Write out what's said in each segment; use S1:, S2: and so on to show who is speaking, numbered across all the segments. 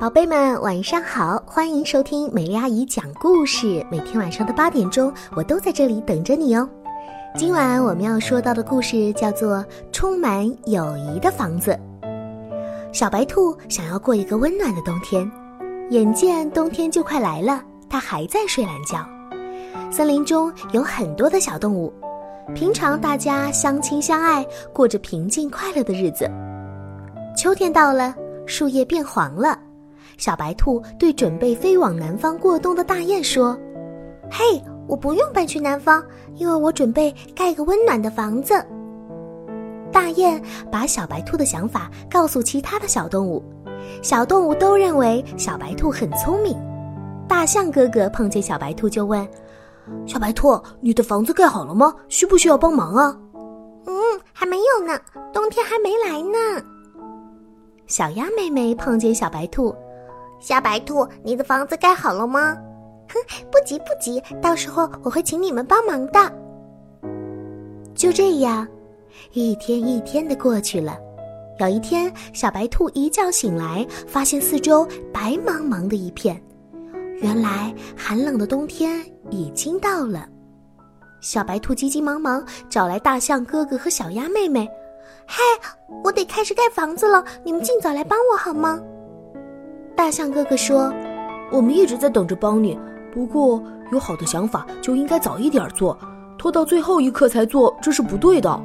S1: 宝贝们，晚上好！欢迎收听美丽阿姨讲故事。每天晚上的八点钟，我都在这里等着你哦。今晚我们要说到的故事叫做《充满友谊的房子》。小白兔想要过一个温暖的冬天，眼见冬天就快来了，它还在睡懒觉。森林中有很多的小动物，平常大家相亲相爱，过着平静快乐的日子。秋天到了，树叶变黄了。小白兔对准备飞往南方过冬的大雁说：“
S2: 嘿，我不用搬去南方，因为我准备盖个温暖的房子。”
S1: 大雁把小白兔的想法告诉其他的小动物，小动物都认为小白兔很聪明。大象哥哥碰见小白兔就问：“
S3: 小白兔，你的房子盖好了吗？需不需要帮忙啊？”“
S2: 嗯，还没有呢，冬天还没来呢。”
S1: 小鸭妹妹碰见小白兔。
S2: 小白兔，你的房子盖好了吗？哼，不急不急，到时候我会请你们帮忙的。
S1: 就这样，一天一天的过去了。有一天，小白兔一觉醒来，发现四周白茫茫的一片，原来寒冷的冬天已经到了。小白兔急急忙忙找来大象哥哥和小鸭妹妹：“
S2: 嗨，我得开始盖房子了，你们尽早来帮我好吗？”
S1: 大象哥哥说：“
S3: 我们一直在等着帮你，不过有好的想法就应该早一点做，拖到最后一刻才做，这是不对的。”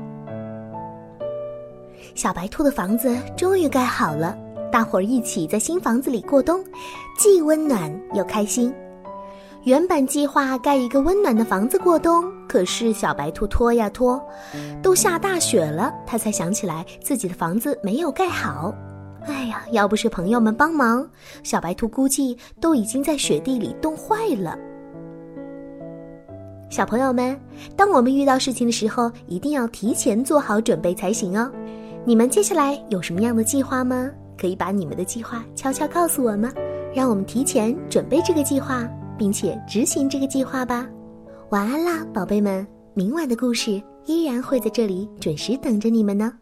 S1: 小白兔的房子终于盖好了，大伙儿一起在新房子里过冬，既温暖又开心。原本计划盖一个温暖的房子过冬，可是小白兔拖呀拖，都下大雪了，他才想起来自己的房子没有盖好。哎呀，要不是朋友们帮忙，小白兔估计都已经在雪地里冻坏了。小朋友们，当我们遇到事情的时候，一定要提前做好准备才行哦。你们接下来有什么样的计划吗？可以把你们的计划悄悄告诉我吗？让我们提前准备这个计划，并且执行这个计划吧。晚安啦，宝贝们！明晚的故事依然会在这里准时等着你们呢。